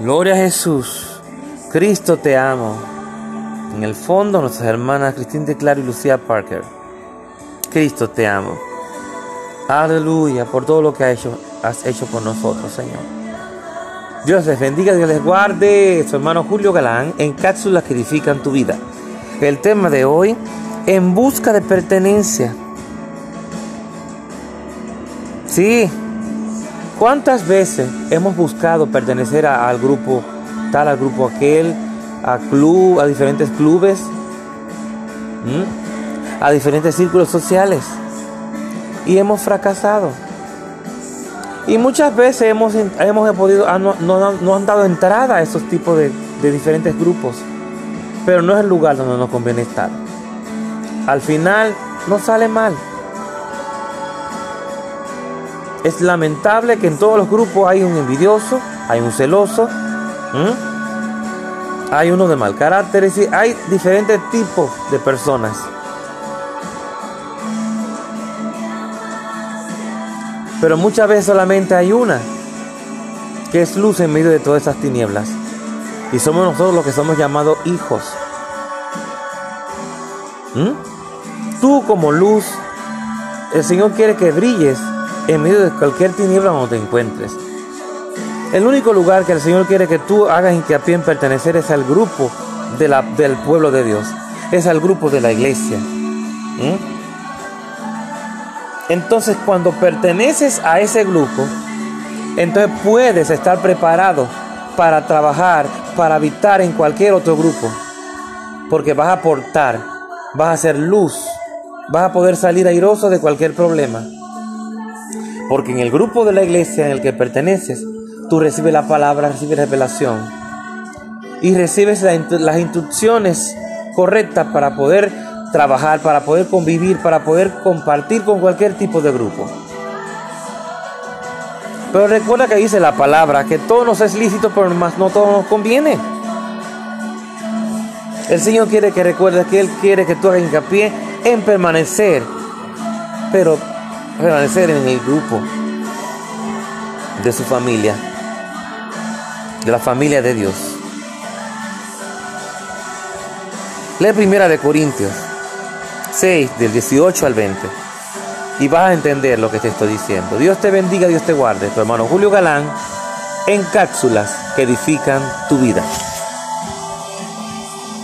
Gloria a Jesús. Cristo te amo. En el fondo, nuestras hermanas Cristina de Claro y Lucía Parker. Cristo te amo. Aleluya por todo lo que has hecho, has hecho por nosotros, Señor. Dios les bendiga, Dios les guarde. Su hermano Julio Galán en cápsulas que edifican tu vida. El tema de hoy, en busca de pertenencia. Sí, ¿cuántas veces hemos buscado pertenecer al grupo tal, al grupo aquel, a club, a diferentes clubes, a diferentes círculos sociales? Y hemos fracasado. Y muchas veces hemos, hemos podido, ah, no, no, han dado entrada a esos tipos de, de diferentes grupos. Pero no es el lugar donde nos conviene estar. Al final no sale mal. Es lamentable que en todos los grupos hay un envidioso, hay un celoso, hay uno de mal carácter, es decir, hay diferentes tipos de personas. Pero muchas veces solamente hay una que es luz en medio de todas esas tinieblas. Y somos nosotros los que somos llamados hijos. Tú como luz, el Señor quiere que brilles en medio de cualquier tiniebla donde te encuentres. El único lugar que el Señor quiere que tú hagas hincapié en pertenecer es al grupo de la, del pueblo de Dios, es al grupo de la iglesia. Entonces cuando perteneces a ese grupo, entonces puedes estar preparado para trabajar, para habitar en cualquier otro grupo, porque vas a aportar, vas a ser luz, vas a poder salir airoso de cualquier problema. Porque en el grupo de la iglesia en el que perteneces, tú recibes la palabra, recibes revelación y recibes las instrucciones correctas para poder trabajar, para poder convivir, para poder compartir con cualquier tipo de grupo. Pero recuerda que dice la palabra que todo nos es lícito, pero más no todo nos conviene. El Señor quiere que recuerdes que Él quiere que tú hagas hincapié en permanecer, pero permanecer en el grupo de su familia, de la familia de Dios. Lee primera de Corintios 6, del 18 al 20, y vas a entender lo que te estoy diciendo. Dios te bendiga, Dios te guarde. Tu hermano Julio Galán, en cápsulas que edifican tu vida.